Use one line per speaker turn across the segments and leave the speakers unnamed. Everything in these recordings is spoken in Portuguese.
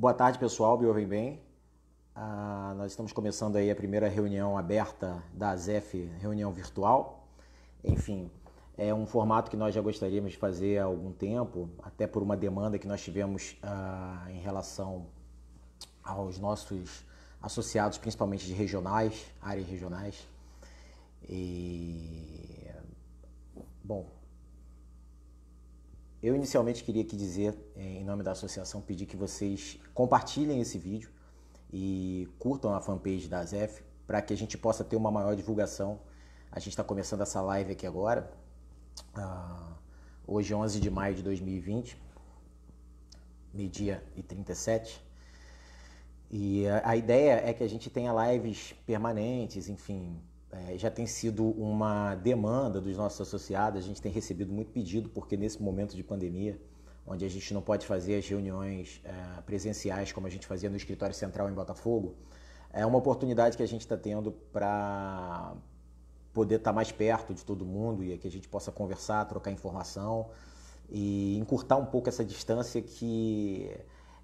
Boa tarde, pessoal. Me ouvem bem? Ah, nós estamos começando aí a primeira reunião aberta da ASEF, reunião virtual. Enfim, é um formato que nós já gostaríamos de fazer há algum tempo, até por uma demanda que nós tivemos ah, em relação aos nossos associados, principalmente de regionais, áreas regionais. E, bom, eu inicialmente queria aqui dizer, em nome da associação, pedir que vocês compartilhem esse vídeo e curtam a fanpage da ZEF para que a gente possa ter uma maior divulgação. A gente está começando essa live aqui agora, uh, hoje 11 de maio de 2020, meio-dia e 37. E a, a ideia é que a gente tenha lives permanentes, enfim, é, já tem sido uma demanda dos nossos associados, a gente tem recebido muito pedido, porque nesse momento de pandemia, onde a gente não pode fazer as reuniões é, presenciais como a gente fazia no escritório central em Botafogo, é uma oportunidade que a gente está tendo para poder estar tá mais perto de todo mundo e que a gente possa conversar, trocar informação e encurtar um pouco essa distância que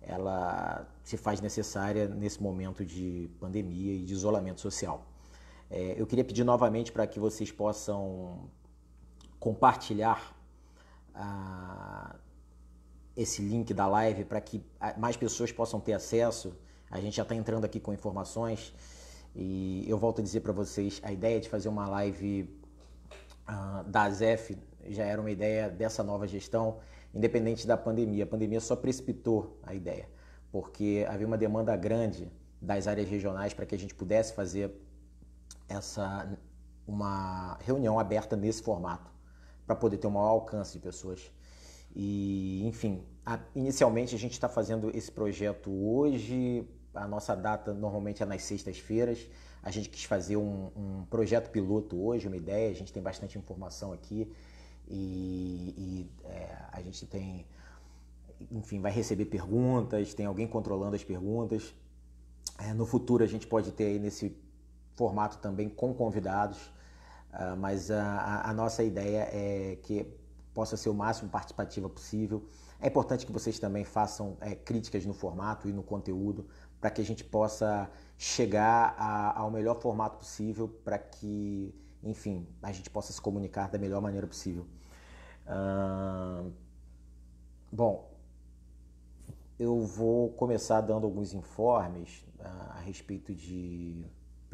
ela se faz necessária nesse momento de pandemia e de isolamento social. É, eu queria pedir novamente para que vocês possam compartilhar ah, esse link da live para que mais pessoas possam ter acesso. A gente já está entrando aqui com informações e eu volto a dizer para vocês, a ideia de fazer uma live ah, da ZEF já era uma ideia dessa nova gestão, independente da pandemia. A pandemia só precipitou a ideia, porque havia uma demanda grande das áreas regionais para que a gente pudesse fazer essa uma reunião aberta nesse formato para poder ter um maior alcance de pessoas. E, enfim, a, inicialmente a gente está fazendo esse projeto hoje. A nossa data normalmente é nas sextas-feiras. A gente quis fazer um, um, projeto piloto hoje, uma ideia. A gente tem bastante informação aqui e, e é, a gente tem, enfim, vai receber perguntas. Tem alguém controlando as perguntas. É, no futuro a gente pode ter aí nesse formato também com convidados, uh, mas a, a, nossa ideia é que possa ser o máximo participativa possível. É importante que vocês também façam é, críticas no formato e no conteúdo para que a gente possa chegar a, ao melhor formato possível para que, enfim, a gente possa se comunicar da melhor maneira possível. Uh, bom, eu vou começar dando alguns informes uh, a respeito de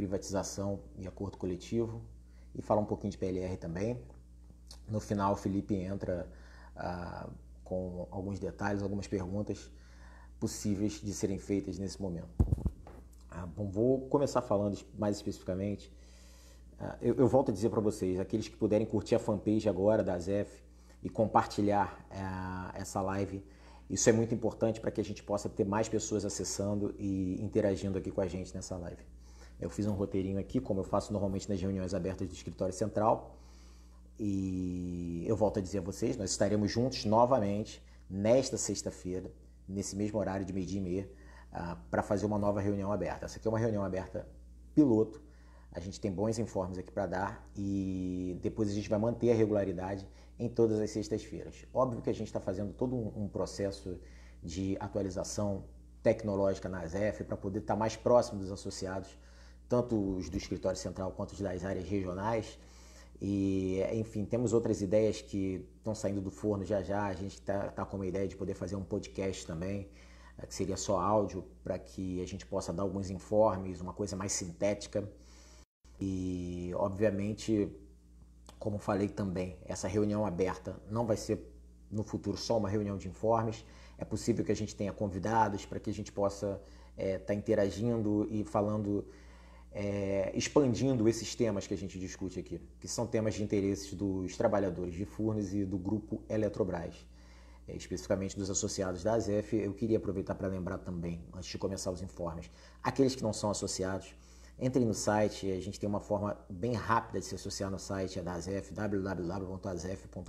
privatização e acordo coletivo e falar um pouquinho de PLR também. No final, o Felipe entra ah, com alguns detalhes, algumas perguntas possíveis de serem feitas nesse momento. Ah, bom, vou começar falando mais especificamente. Ah, eu, eu, volto a dizer para vocês, aqueles que puderem curtir a fanpage agora da ZEF e compartilhar ah, essa live, isso é muito importante para que a gente possa ter mais pessoas acessando e interagindo aqui com a gente nessa live. Eu fiz um roteirinho aqui, como eu faço normalmente nas reuniões abertas do escritório central. E eu volto a dizer a vocês, nós estaremos juntos novamente nesta sexta-feira, nesse mesmo horário de meio-dia e meia, uh, para fazer uma nova reunião aberta. Essa aqui é uma reunião aberta piloto. A gente tem bons informes aqui para dar e depois a gente vai manter a regularidade em todas as sextas-feiras. Óbvio que a gente está fazendo todo um, um processo de atualização tecnológica na ZF para poder estar tá mais próximo dos associados tanto os do escritório central quanto os das áreas regionais. E, enfim, temos outras ideias que estão saindo do forno já já. A gente está tá com uma ideia de poder fazer um podcast também, eh, que seria só áudio, para que a gente possa dar alguns informes, uma coisa mais sintética. E, obviamente, como falei também, essa reunião aberta não vai ser no futuro só uma reunião de informes. É possível que a gente tenha convidados para que a gente possa estar é, tá interagindo e falando é, expandindo esses temas que a gente discute aqui, que são temas de interesses dos trabalhadores de Furnas e do grupo Eletrobras, é, especificamente dos associados da ASEF. Eu queria aproveitar para lembrar também, antes de começar os informes, aqueles que não são associados, entrem no site, a gente tem uma forma bem rápida de se associar no site, é da ASEF, www.azef.com.br,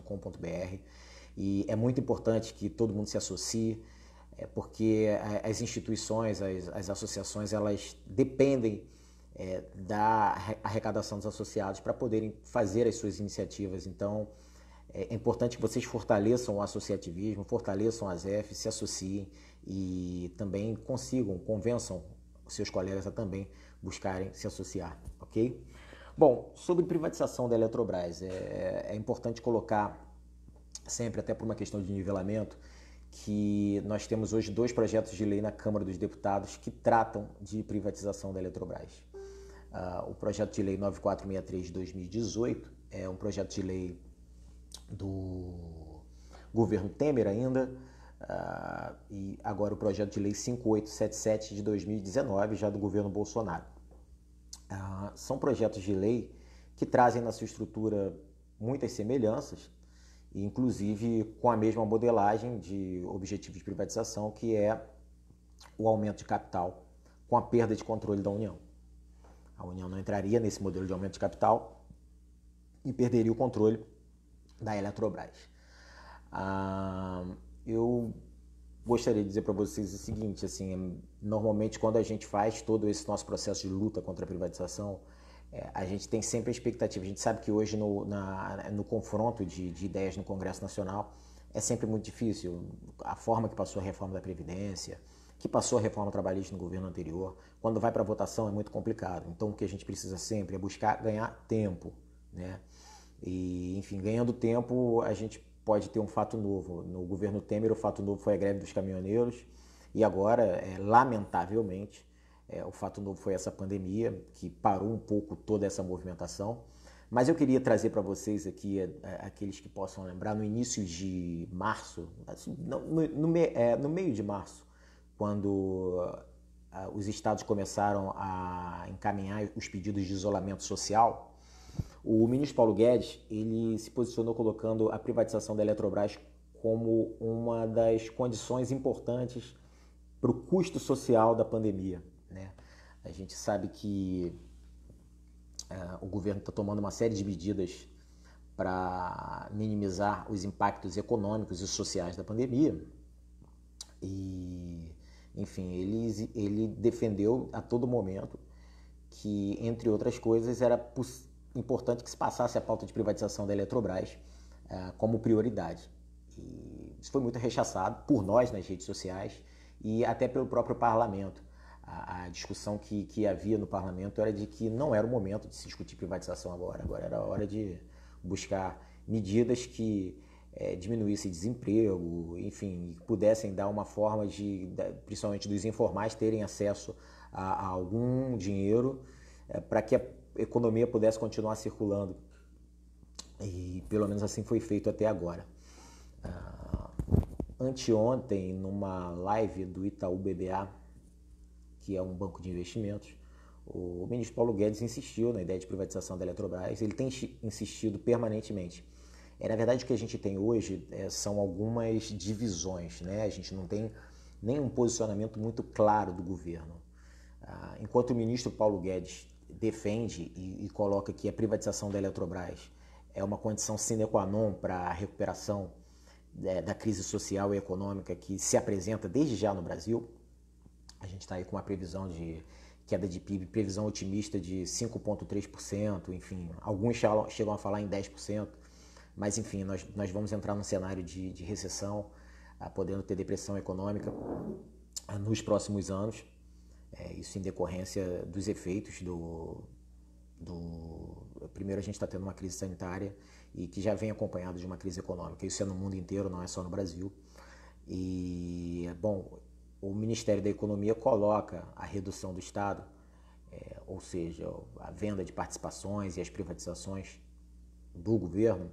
e é muito importante que todo mundo se associe, é, porque as instituições, as, as associações, elas dependem é, da arrecadação dos associados para poderem fazer as suas iniciativas. Então, É importante que vocês fortaleçam o associativismo, fortaleçam as F, se associem e também consigam, convençam seus colegas a também buscarem se associar, ok? Bom, sobre privatização da Eletrobras, é, é importante colocar sempre, até por uma questão de nivelamento, que nós temos hoje dois projetos de lei na Câmara dos Deputados que tratam de privatização da Eletrobras. Uh, o projeto de lei 9463 de 2018 é um projeto de lei do governo Temer ainda, uh, e agora o projeto de lei 5877 de 2019, já do governo Bolsonaro. Uh, são projetos de lei que trazem na sua estrutura muitas semelhanças, inclusive com a mesma modelagem de objetivo de privatização, que é o aumento de capital com a perda de controle da União. A União não entraria nesse modelo de aumento de capital e perderia o controle da Eletrobras. Ah, eu gostaria de dizer para vocês o seguinte, assim, normalmente quando a gente faz todo esse nosso processo de luta contra a privatização, é, a gente tem sempre a expectativa, a gente sabe que hoje no, na, no confronto de, de ideias no Congresso Nacional é sempre muito difícil. A forma que passou a reforma da Previdência, que passou a reforma trabalhista no governo anterior, quando vai para votação é muito complicado. Então o que a gente precisa sempre é buscar ganhar tempo, né? E, enfim, ganhando tempo, a gente pode ter um fato novo. No governo Temer, o fato novo foi a greve dos caminhoneiros, e agora, é, lamentavelmente, é, o fato novo foi essa pandemia, que parou um pouco toda essa movimentação. Mas eu queria trazer para vocês aqui, é, é, aqueles que possam lembrar, no início de março, assim, no, no, é, no, meio de março, quando uh, os estados começaram a encaminhar os pedidos de isolamento social, o ministro Paulo Guedes ele se posicionou colocando a privatização da Eletrobras como uma das condições importantes para o custo social da pandemia. Né? A gente sabe que uh, o governo está tomando uma série de medidas para minimizar os impactos econômicos e sociais da pandemia. E, enfim, ele, ele defendeu a todo momento que, entre outras coisas, era importante que se passasse a pauta de privatização da Eletrobras uh, como prioridade. E isso foi muito rechaçado por nós nas redes sociais e até pelo próprio parlamento. A, a discussão que, que havia no parlamento era de que não era o momento de se discutir privatização agora, agora era a hora de buscar medidas que é, diminuíssem desemprego, enfim, pudessem dar uma forma de, principalmente dos informais, terem acesso a, a algum dinheiro é, para que a economia pudesse continuar circulando. E pelo menos assim foi feito até agora. Uh, anteontem, numa live do Itaú BBA, que é um banco de investimentos, o ministro Paulo Guedes insistiu na ideia de privatização da Eletrobras. Ele tem insistido permanentemente. É, na verdade, o que a gente tem hoje é, são algumas divisões. Né? A gente não tem nenhum posicionamento muito claro do governo. Ah, enquanto o ministro Paulo Guedes defende e, e coloca que a privatização da Eletrobras é uma condição sine qua non para a recuperação é, da crise social e econômica que se apresenta desde já no Brasil. A gente está aí com uma previsão de queda de PIB, previsão otimista de 5,3%, enfim, alguns chegam a falar em 10%, mas enfim, nós, nós vamos entrar num cenário de, de recessão, ah, podendo ter depressão econômica ah, nos próximos anos. É, isso em decorrência dos efeitos do, do. Primeiro, a gente está tendo uma crise sanitária e que já vem acompanhado de uma crise econômica. Isso é no mundo inteiro, não é só no Brasil. E, bom, o Ministério da Economia coloca a redução do Estado, é, ou seja, a venda de participações e as privatizações do governo,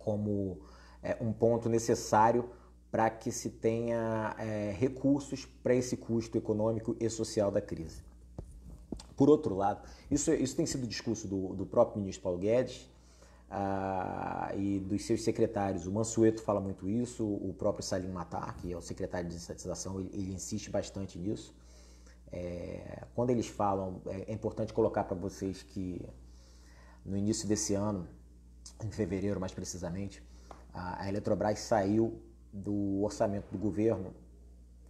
como é, um ponto necessário para que se tenha é, recursos para esse custo econômico e social da crise. Por outro lado, isso, isso tem sido discurso do, do próprio ministro Paulo Guedes ah, e dos seus secretários. O Mansueto fala muito isso, o próprio Salim Matar, que é o secretário de estatização, ele, ele insiste bastante nisso. É, quando eles falam, é, é importante colocar para vocês que no início desse ano, em fevereiro mais precisamente, a, Eletrobras saiu do orçamento do governo,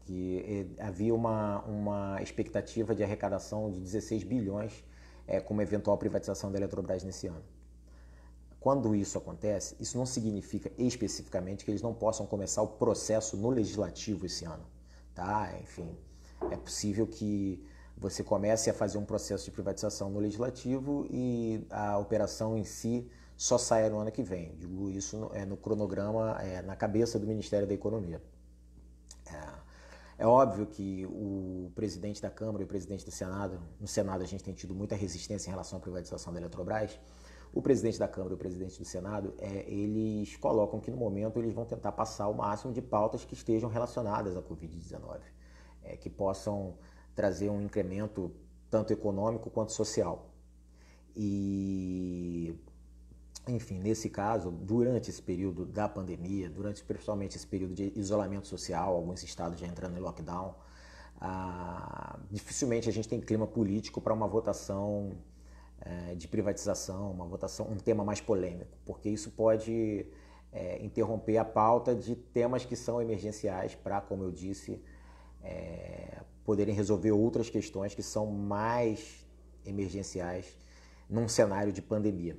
que eh, havia uma, uma expectativa de arrecadação de 16 bilhões é, com uma eventual privatização da Eletrobras nesse ano. Quando isso acontece, isso não significa especificamente que eles não possam começar o processo no legislativo esse ano, tá? Enfim, é possível que você comece a fazer um processo de privatização no legislativo e a operação em si só saia no ano que vem. Digo isso no, é, no cronograma, é, na cabeça do Ministério da Economia. É, é, óbvio que o presidente da Câmara e o presidente do Senado, no Senado a gente tem tido muita resistência em relação à privatização da Eletrobras. O presidente da Câmara e o presidente do Senado, é, eles colocam que no momento eles vão tentar passar o máximo de pautas que estejam relacionadas à Covid-19, é, que possam trazer um incremento tanto econômico quanto social. E, enfim, nesse caso, durante esse período da pandemia, durante principalmente esse período de isolamento social, alguns estados já entrando em lockdown, ah, dificilmente a gente tem clima político para uma votação eh, de privatização, uma votação, um tema mais polêmico, porque isso pode eh, interromper a pauta de temas que são emergenciais para, como eu disse, eh, poderem resolver outras questões que são mais emergenciais num cenário de pandemia.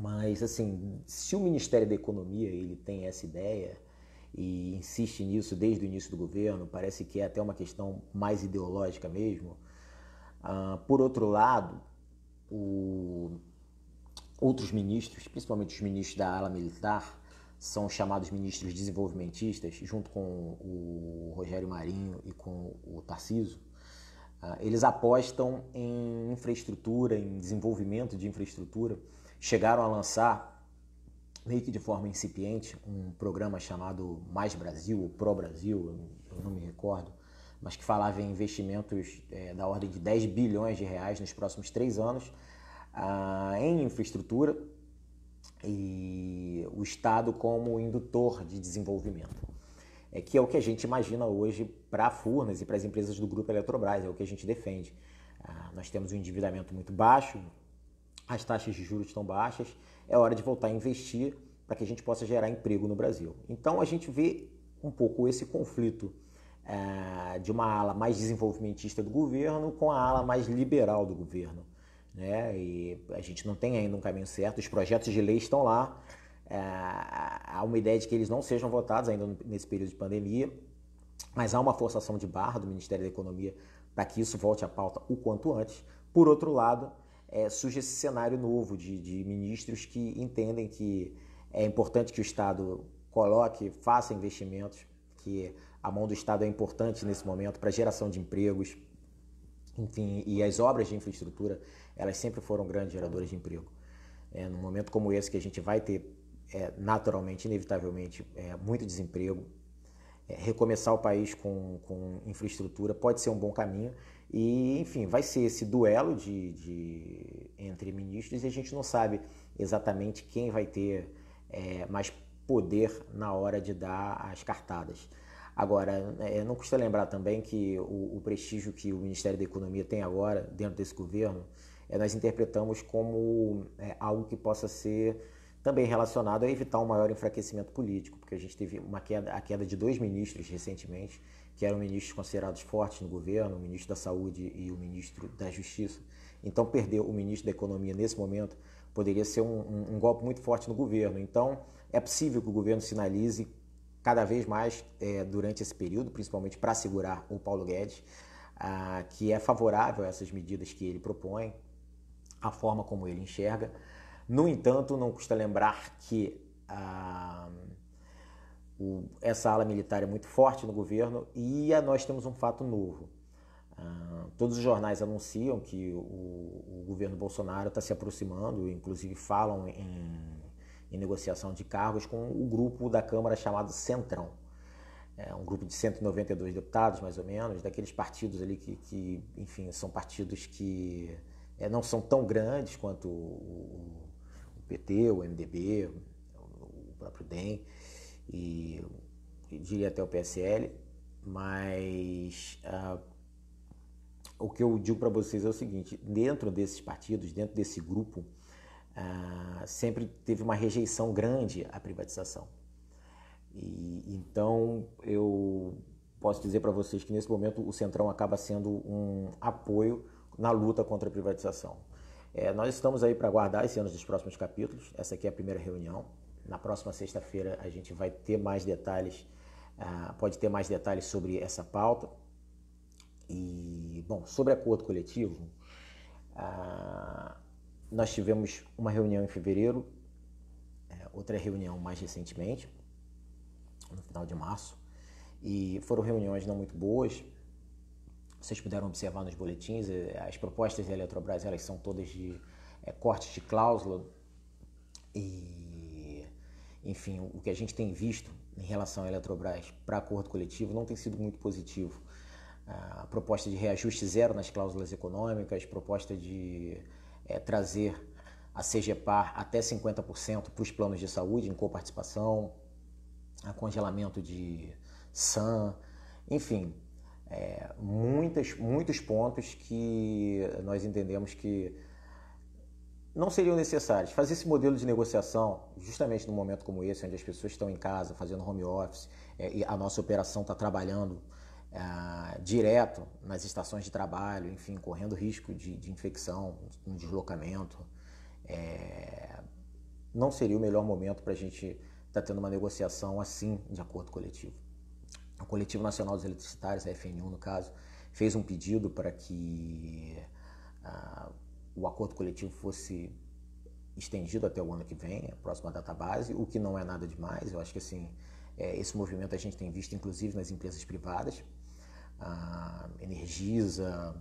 Mas assim, se o Ministério da Economia ele tem essa ideia e insiste nisso desde o início do governo, parece que é até uma questão mais ideológica mesmo. Uh, por outro lado, o... outros ministros, principalmente os ministros da ala militar, são chamados ministros desenvolvimentistas, junto com o Rogério Marinho e com o Tarciso, ah, eles apostam em infraestrutura, em desenvolvimento de infraestrutura. Chegaram a lançar, meio que de forma incipiente, um programa chamado Mais Brasil, ou Pro Brasil, eu não me recordo, mas que falava em investimentos é, da ordem de 10 bilhões de reais nos próximos três anos ah, em infraestrutura e o Estado como indutor de desenvolvimento. É que é o que a gente imagina hoje para a Furnas e para as empresas do Grupo Eletrobras, é o que a gente defende. Ah, nós temos um endividamento muito baixo, as taxas de juros estão baixas, é hora de voltar a investir para que a gente possa gerar emprego no Brasil. Então a gente vê um pouco esse conflito ah, de uma ala mais desenvolvimentista do governo com a ala mais liberal do governo né? E a gente não tem ainda um caminho certo. Os projetos de lei estão lá. É, há uma ideia de que eles não sejam votados ainda nesse período de pandemia, mas há uma forçação de barra do Ministério da Economia para que isso volte à pauta o quanto antes. Por outro lado, é, surge esse cenário novo de, de ministros que entendem que é importante que o Estado coloque, faça investimentos, que a mão do Estado é importante nesse momento para geração de empregos, enfim, e as obras de infraestrutura elas sempre foram grandes geradoras de emprego. É, num momento como esse que a gente vai ter é, naturalmente, inevitavelmente, é, muito desemprego, é, recomeçar o país com, com infraestrutura pode ser um bom caminho e, enfim, vai ser esse duelo de, de entre ministros e a gente não sabe exatamente quem vai ter é, mais poder na hora de dar as cartadas. Agora, é, não custa lembrar também que o, o prestígio que o Ministério da Economia tem agora dentro desse governo é, nós interpretamos como é, algo que possa ser também relacionado a evitar um maior enfraquecimento político, porque a gente teve uma queda, a queda de dois ministros recentemente, que eram ministros considerados fortes no governo, o ministro da Saúde e o ministro da Justiça. Então, perder o ministro da Economia nesse momento poderia ser um, um, um golpe muito forte no governo. Então, é possível que o governo sinalize cada vez mais é, durante esse período, principalmente para segurar o Paulo Guedes, ah, que é favorável a essas medidas que ele propõe, a forma como ele enxerga. No entanto, não custa lembrar que ah, o, essa ala militar é muito forte no governo e a, nós temos um fato novo. Ah, todos os jornais anunciam que o, o governo Bolsonaro está se aproximando, inclusive falam em, em, negociação de cargos com o grupo da Câmara chamado Centrão. É um grupo de 192 deputados, mais ou menos, daqueles partidos ali que, que enfim, são partidos que é, não são tão grandes quanto o, o PT, o MDB, o, próprio DEM e, diria até o PSL, mas ah, o que eu digo para vocês é o seguinte: dentro desses partidos, dentro desse grupo, ah, sempre teve uma rejeição grande à privatização. E, então eu posso dizer para vocês que nesse momento o Centrão acaba sendo um apoio na luta contra a privatização. É, nós estamos aí para aguardar esse ano dos próximos capítulos. Essa aqui é a primeira reunião. Na próxima sexta-feira a gente vai ter mais detalhes, uh, pode ter mais detalhes sobre essa pauta. E, bom, sobre acordo coletivo, uh, nós tivemos uma reunião em fevereiro, é, outra reunião mais recentemente, no final de março, e foram reuniões não muito boas. Vocês puderam observar nos boletins, é, as propostas da Eletrobras elas são todas de é, cortes de cláusula e, enfim, o que a gente tem visto em relação à Eletrobras para acordo coletivo não tem sido muito positivo. A proposta de reajuste zero nas cláusulas econômicas, proposta de é, trazer a CGPAR até 50% para os planos de saúde em coparticipação, a congelamento de SAM, enfim, é, muitas, muitos pontos que nós entendemos que não seriam necessários. Fazer esse modelo de negociação, justamente num momento como esse, onde as pessoas estão em casa fazendo home office é, e a nossa operação está trabalhando é, direto nas estações de trabalho, enfim, correndo risco de, de infecção, um deslocamento, é, não seria o melhor momento para a gente estar tá tendo uma negociação assim de acordo coletivo. O Coletivo Nacional dos Eletricitários, a FNU no caso, fez um pedido para que uh, o acordo coletivo fosse estendido até o ano que vem, a próxima data base, o que não é nada demais. Eu acho que assim, é, esse movimento a gente tem visto inclusive nas empresas privadas, a Energisa,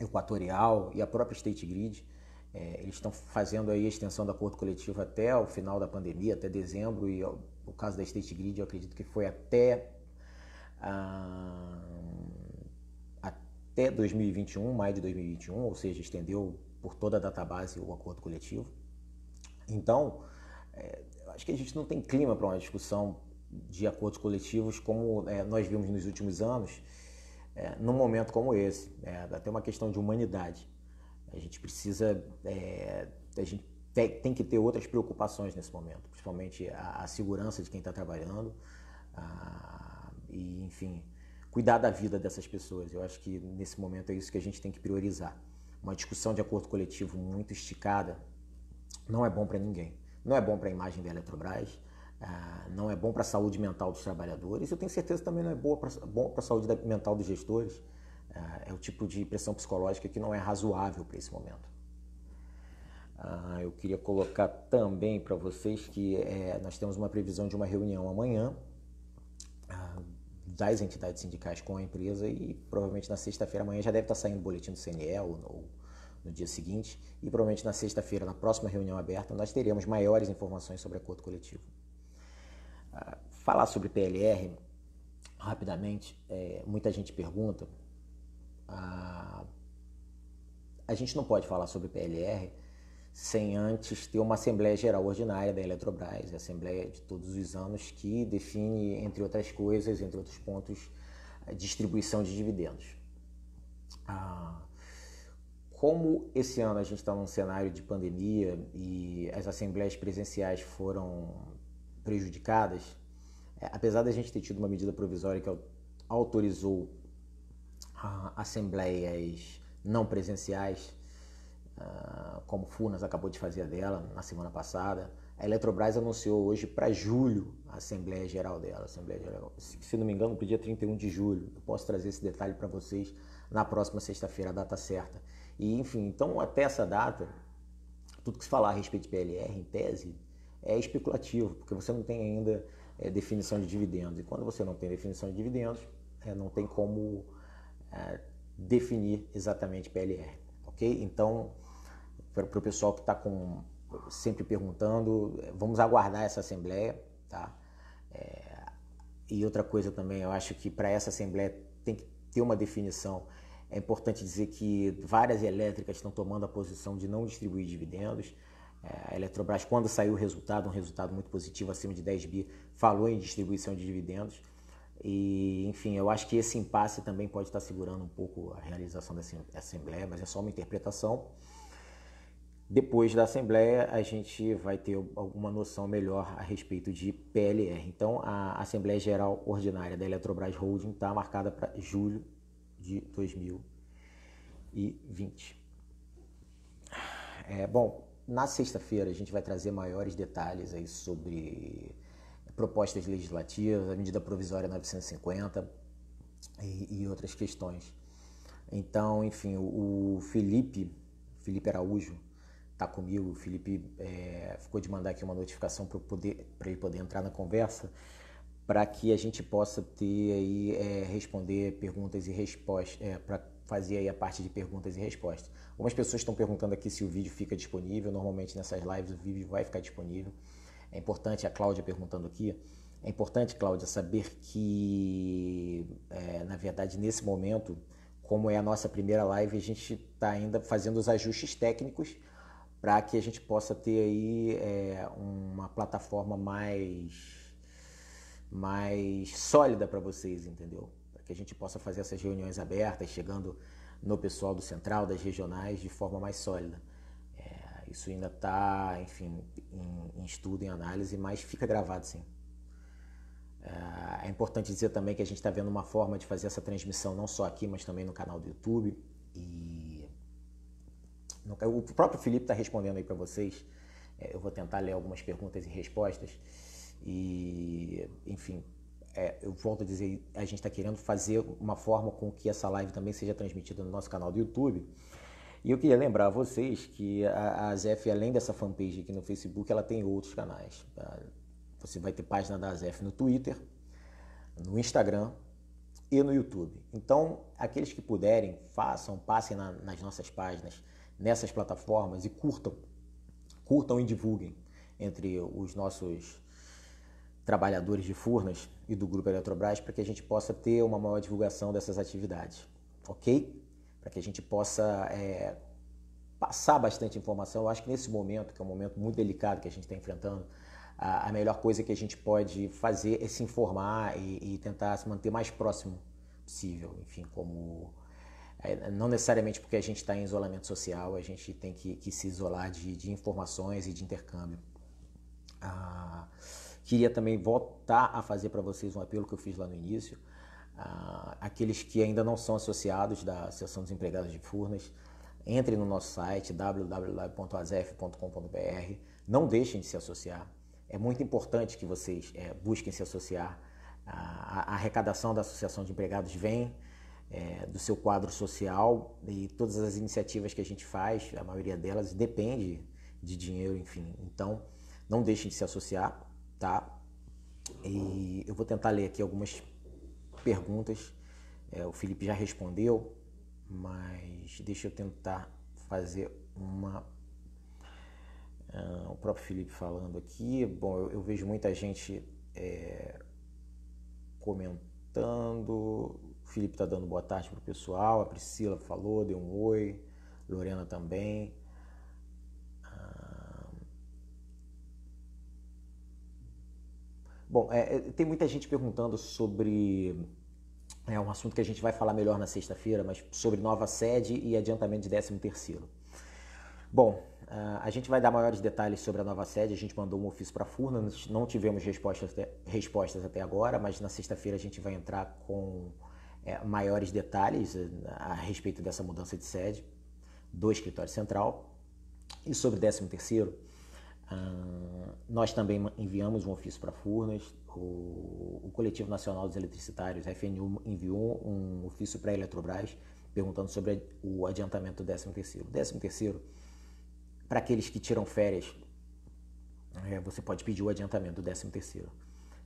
Equatorial e a própria State Grid. É, eles estão fazendo aí a extensão do acordo coletivo até o final da pandemia, até dezembro, e o caso da State Grid eu acredito que foi até ah, até 2021, maio de 2021, ou seja, estendeu por toda a database o acordo coletivo. Então, é, acho que a gente não tem clima para uma discussão de acordos coletivos como é, nós vimos nos últimos anos, é, num momento como esse. É, até uma questão de humanidade. A gente precisa, é, a gente tem, que ter outras preocupações nesse momento, principalmente a, a segurança de quem está trabalhando, a, e, enfim, cuidar da vida dessas pessoas. Eu acho que nesse momento é isso que a gente tem que priorizar. Uma discussão de acordo coletivo muito esticada não é bom para ninguém. Não é bom para a imagem da Eletrobras, ah, não é bom para a saúde mental dos trabalhadores. Eu tenho certeza também não é boa pra, bom para a saúde mental dos gestores. Ah, é o tipo de pressão psicológica que não é razoável para esse momento. Ah, eu queria colocar também para vocês que é, nós temos uma previsão de uma reunião amanhã das entidades sindicais com a empresa e provavelmente na sexta-feira amanhã já deve estar saindo o boletim do CNE ou no, no dia seguinte e provavelmente na sexta-feira, na próxima reunião aberta, nós teremos maiores informações sobre acordo coletivo. Ah, falar sobre PLR, rapidamente, é, muita gente pergunta, ah, a gente não pode falar sobre PLR sem antes ter uma Assembleia Geral Ordinária da Eletrobras, a Assembleia de todos os anos, que define, entre outras coisas, entre outros pontos, a distribuição de dividendos. Ah, como esse ano a gente está num cenário de pandemia e as assembleias presenciais foram prejudicadas, é, apesar da gente ter tido uma medida provisória que autorizou ah, assembleias não presenciais, como Furnas acabou de fazer dela na semana passada. A Eletrobras anunciou hoje para julho a Assembleia Geral dela. Assembleia Geral, se não me engano, para o dia 31 de julho. Eu posso trazer esse detalhe para vocês na próxima sexta-feira, a data certa. E, enfim, então até essa data, tudo que se falar a respeito de PLR, em tese, é especulativo, porque você não tem ainda é, definição de dividendos. E quando você não tem definição de dividendos, é, não tem como é, definir exatamente PLR, ok? Então, para o pessoal que está sempre perguntando, vamos aguardar essa assembleia, tá? É, e outra coisa também, eu acho que para essa assembleia tem que ter uma definição. É importante dizer que várias elétricas estão tomando a posição de não distribuir dividendos. É, a Eletrobras, quando saiu o resultado, um resultado muito positivo, acima de 10 bi, falou em distribuição de dividendos. E, enfim, eu acho que esse impasse também pode estar segurando um pouco a realização dessa assembleia, mas é só uma interpretação. Depois da Assembleia, a gente vai ter alguma noção melhor a respeito de PLR. Então, a Assembleia Geral Ordinária da Eletrobras Holding está marcada para julho de 2020. É, bom, na sexta-feira a gente vai trazer maiores detalhes aí sobre propostas legislativas, a medida provisória 950 e, e outras questões. Então, enfim, o, o Felipe, Felipe Araújo, está comigo. O Felipe é, ficou de mandar aqui uma notificação para ele poder entrar na conversa, para que a gente possa ter aí, é, responder perguntas e respostas, é, para fazer aí a parte de perguntas e respostas. Algumas pessoas estão perguntando aqui se o vídeo fica disponível. Normalmente nessas lives o vídeo vai ficar disponível. É importante, a Cláudia perguntando aqui, é importante, Cláudia, saber que, é, na verdade, nesse momento, como é a nossa primeira live, a gente está ainda fazendo os ajustes técnicos para que a gente possa ter aí é, uma plataforma mais, mais sólida para vocês, entendeu? Para que a gente possa fazer essas reuniões abertas, chegando no pessoal do central, das regionais, de forma mais sólida. É, isso ainda está, enfim, em, em, estudo, em análise, mas fica gravado sim. É, é importante dizer também que a gente está vendo uma forma de fazer essa transmissão não só aqui, mas também no canal do YouTube. E o próprio Felipe está respondendo aí para vocês. É, eu vou tentar ler algumas perguntas e respostas. E, enfim, é, eu volto a dizer, a gente está querendo fazer uma forma com que essa live também seja transmitida no nosso canal do YouTube. E eu queria lembrar a vocês que a, a ZF, além dessa fanpage aqui no Facebook, ela tem outros canais. Você vai ter página da ZF no Twitter, no Instagram e no YouTube. Então, aqueles que puderem, façam, passem na, nas nossas páginas, nessas plataformas e curtam, curtam e divulguem entre os nossos trabalhadores de Furnas e do Grupo Eletrobras para que a gente possa ter uma maior divulgação dessas atividades, ok? Para que a gente possa é, passar bastante informação. Eu acho que nesse momento, que é um momento muito delicado que a gente está enfrentando, a, melhor coisa que a gente pode fazer é se informar e, e tentar se manter mais próximo possível, enfim, como não necessariamente porque a gente está em isolamento social, a gente tem que, que se isolar de, de, informações e de intercâmbio. Ah, Queria também voltar a fazer para vocês um apelo que eu fiz lá no início. Uh, aqueles que ainda não são associados da Associação dos Empregados de Furnas, entrem no nosso site www.azef.com.br. Não deixem de se associar. É muito importante que vocês é, busquem se associar. A, a, arrecadação da Associação de Empregados vem é, do seu quadro social e todas as iniciativas que a gente faz, a maioria delas depende de dinheiro, enfim. Então, não deixem de se associar tá? E eu vou tentar ler aqui algumas perguntas. É, o Felipe já respondeu, mas deixa eu tentar fazer uma. Uh, o próprio Felipe falando aqui. Bom, eu, eu vejo muita gente é, comentando. O Felipe está dando boa tarde para o pessoal. A Priscila falou, deu um oi. Lorena também. Bom, é, é, tem muita gente perguntando sobre. É um assunto que a gente vai falar melhor na sexta-feira, mas sobre nova sede e adiantamento de 13 terceiro. Bom, a gente vai dar maiores detalhes sobre a nova sede. A gente mandou um ofício para a Furna, não tivemos respostas até, respostas até agora, mas na sexta-feira a gente vai entrar com é, maiores detalhes é, a respeito dessa mudança de sede do escritório central. E sobre 13 terceiro, ah, nós também enviamos um ofício para Furnas, o, o, Coletivo Nacional dos Eletricitários, FNU, enviou um ofício para a Eletrobras perguntando sobre o adiantamento do 13º. 13º, para aqueles que tiram férias, é, você pode pedir o adiantamento do 13º.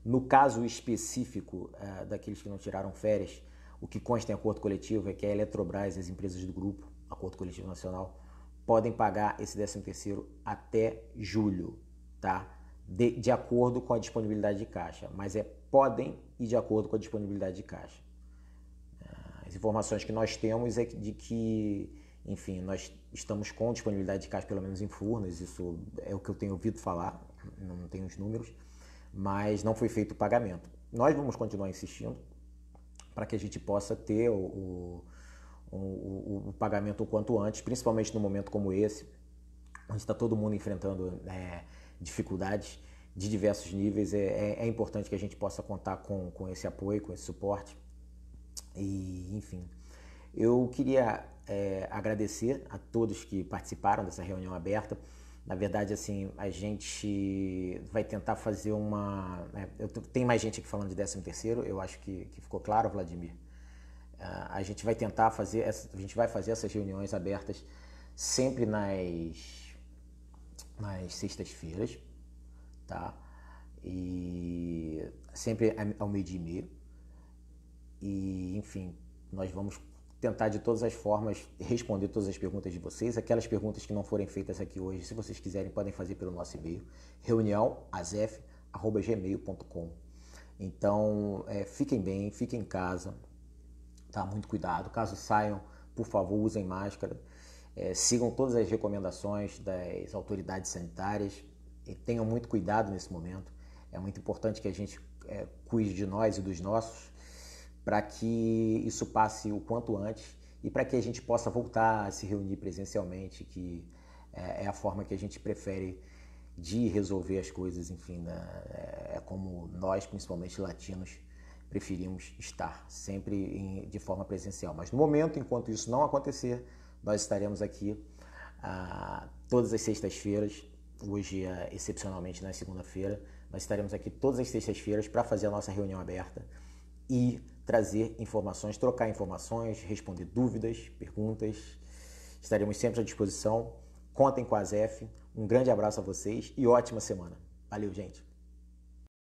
No caso específico é, daqueles que não tiraram férias, o que consta em acordo coletivo é que a Eletrobras e as empresas do grupo, acordo coletivo nacional, podem pagar esse 13 terceiro até julho, tá? De, de acordo com a disponibilidade de caixa, mas é podem e de acordo com a disponibilidade de caixa. Ah, as informações que nós temos é de que, enfim, nós estamos com disponibilidade de caixa, pelo menos em Furnas, isso é o que eu tenho ouvido falar, não tenho os números, mas não foi feito o pagamento. Nós vamos continuar insistindo para que a gente possa ter o, o o, o, pagamento o quanto antes, principalmente num momento como esse, onde está todo mundo enfrentando é, dificuldades de diversos níveis. É, é, é, importante que a gente possa contar com, com esse apoio, com esse suporte. E, enfim, Eu queria é, agradecer a todos que participaram dessa reunião aberta. Na verdade, assim, a gente vai tentar fazer uma. Né, eu, tem mais gente aqui falando de 13 terceiro, eu acho que, que ficou claro, Vladimir. Uh, a gente vai tentar fazer, essa, a gente vai fazer essas reuniões abertas sempre nas, nas sextas-feiras, tá? E sempre ao meio-dia e meio. E, enfim, nós vamos tentar de todas as formas responder todas as perguntas de vocês. Aquelas perguntas que não forem feitas aqui hoje, se vocês quiserem, podem fazer pelo nosso e-mail, reuniãoazef.gmail.com. Então, é, fiquem bem, fiquem em casa, tá? Muito cuidado. Caso saiam, por favor, usem máscara. É, sigam todas as recomendações das autoridades sanitárias e tenham muito cuidado nesse momento. É muito importante que a gente é, cuide de nós e dos nossos para que isso passe o quanto antes e para que a gente possa voltar a se reunir presencialmente, que é, é a forma que a gente prefere de resolver as coisas, enfim, né? É, é como nós, principalmente latinos, preferimos estar, sempre em, de forma presencial. Mas no momento, enquanto isso não acontecer, nós estaremos aqui ah, todas as sextas-feiras, hoje é, excepcionalmente na segunda-feira, nós estaremos aqui todas as sextas-feiras para fazer a nossa reunião aberta e trazer informações, trocar informações, responder dúvidas, perguntas. Estaremos sempre à disposição. Contem com a ZEF. Um grande abraço a vocês e ótima semana. Valeu, gente!